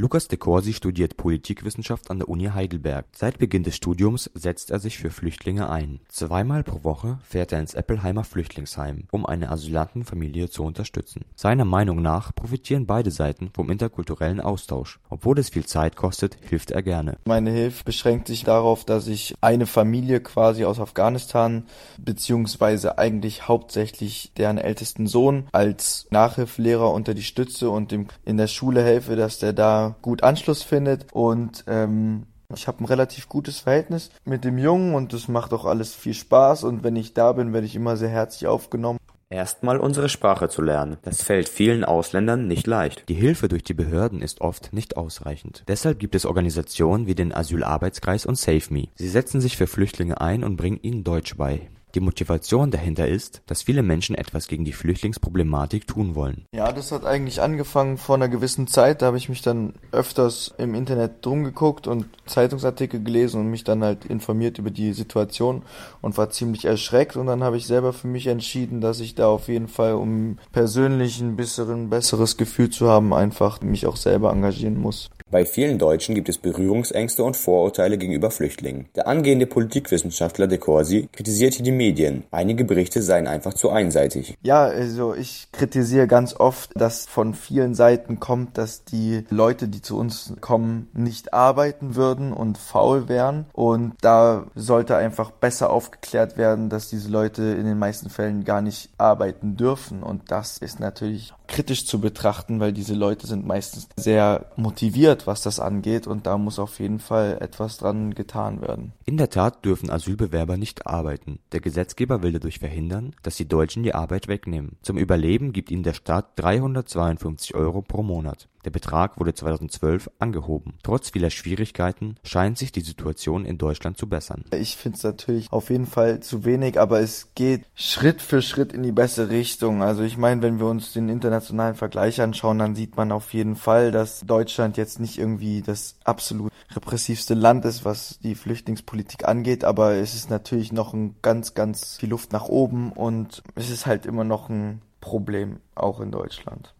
Lukas de Corsi studiert Politikwissenschaft an der Uni Heidelberg. Seit Beginn des Studiums setzt er sich für Flüchtlinge ein. Zweimal pro Woche fährt er ins Eppelheimer Flüchtlingsheim, um eine Asylantenfamilie zu unterstützen. Seiner Meinung nach profitieren beide Seiten vom interkulturellen Austausch. Obwohl es viel Zeit kostet, hilft er gerne. Meine Hilfe beschränkt sich darauf, dass ich eine Familie quasi aus Afghanistan beziehungsweise eigentlich hauptsächlich deren ältesten Sohn als Nachhilfelehrer unter die Stütze und dem in der Schule helfe, dass der da gut Anschluss findet und ähm, ich habe ein relativ gutes Verhältnis mit dem Jungen und es macht auch alles viel Spaß und wenn ich da bin, werde ich immer sehr herzlich aufgenommen. Erstmal unsere Sprache zu lernen. Das fällt vielen Ausländern nicht leicht. Die Hilfe durch die Behörden ist oft nicht ausreichend. Deshalb gibt es Organisationen wie den Asylarbeitskreis und SaveMe. Sie setzen sich für Flüchtlinge ein und bringen ihnen Deutsch bei. Die Motivation dahinter ist, dass viele Menschen etwas gegen die Flüchtlingsproblematik tun wollen. Ja, das hat eigentlich angefangen vor einer gewissen Zeit. Da habe ich mich dann öfters im Internet drum geguckt und Zeitungsartikel gelesen und mich dann halt informiert über die Situation und war ziemlich erschreckt. Und dann habe ich selber für mich entschieden, dass ich da auf jeden Fall, um persönlich ein bisschen besseres Gefühl zu haben, einfach mich auch selber engagieren muss. Bei vielen Deutschen gibt es Berührungsängste und Vorurteile gegenüber Flüchtlingen. Der angehende Politikwissenschaftler de Corsi kritisiert hier die Medien. Einige Berichte seien einfach zu einseitig. Ja, also ich kritisiere ganz oft, dass von vielen Seiten kommt, dass die Leute, die zu uns kommen, nicht arbeiten würden und faul wären. Und da sollte einfach besser aufgeklärt werden, dass diese Leute in den meisten Fällen gar nicht arbeiten dürfen. Und das ist natürlich kritisch zu betrachten, weil diese Leute sind meistens sehr motiviert, was das angeht und da muss auf jeden Fall etwas dran getan werden. In der Tat dürfen Asylbewerber nicht arbeiten. Der Gesetzgeber will dadurch verhindern, dass die Deutschen die Arbeit wegnehmen. Zum Überleben gibt ihnen der Staat 352 Euro pro Monat. Der Betrag wurde 2012 angehoben. Trotz vieler Schwierigkeiten scheint sich die Situation in Deutschland zu bessern. Ich finde es natürlich auf jeden Fall zu wenig, aber es geht Schritt für Schritt in die bessere Richtung. Also ich meine, wenn wir uns den internationalen Vergleich anschauen, dann sieht man auf jeden Fall, dass Deutschland jetzt nicht irgendwie das absolut repressivste Land ist, was die Flüchtlingspolitik angeht, aber es ist natürlich noch ein ganz, ganz viel Luft nach oben und es ist halt immer noch ein Problem, auch in Deutschland.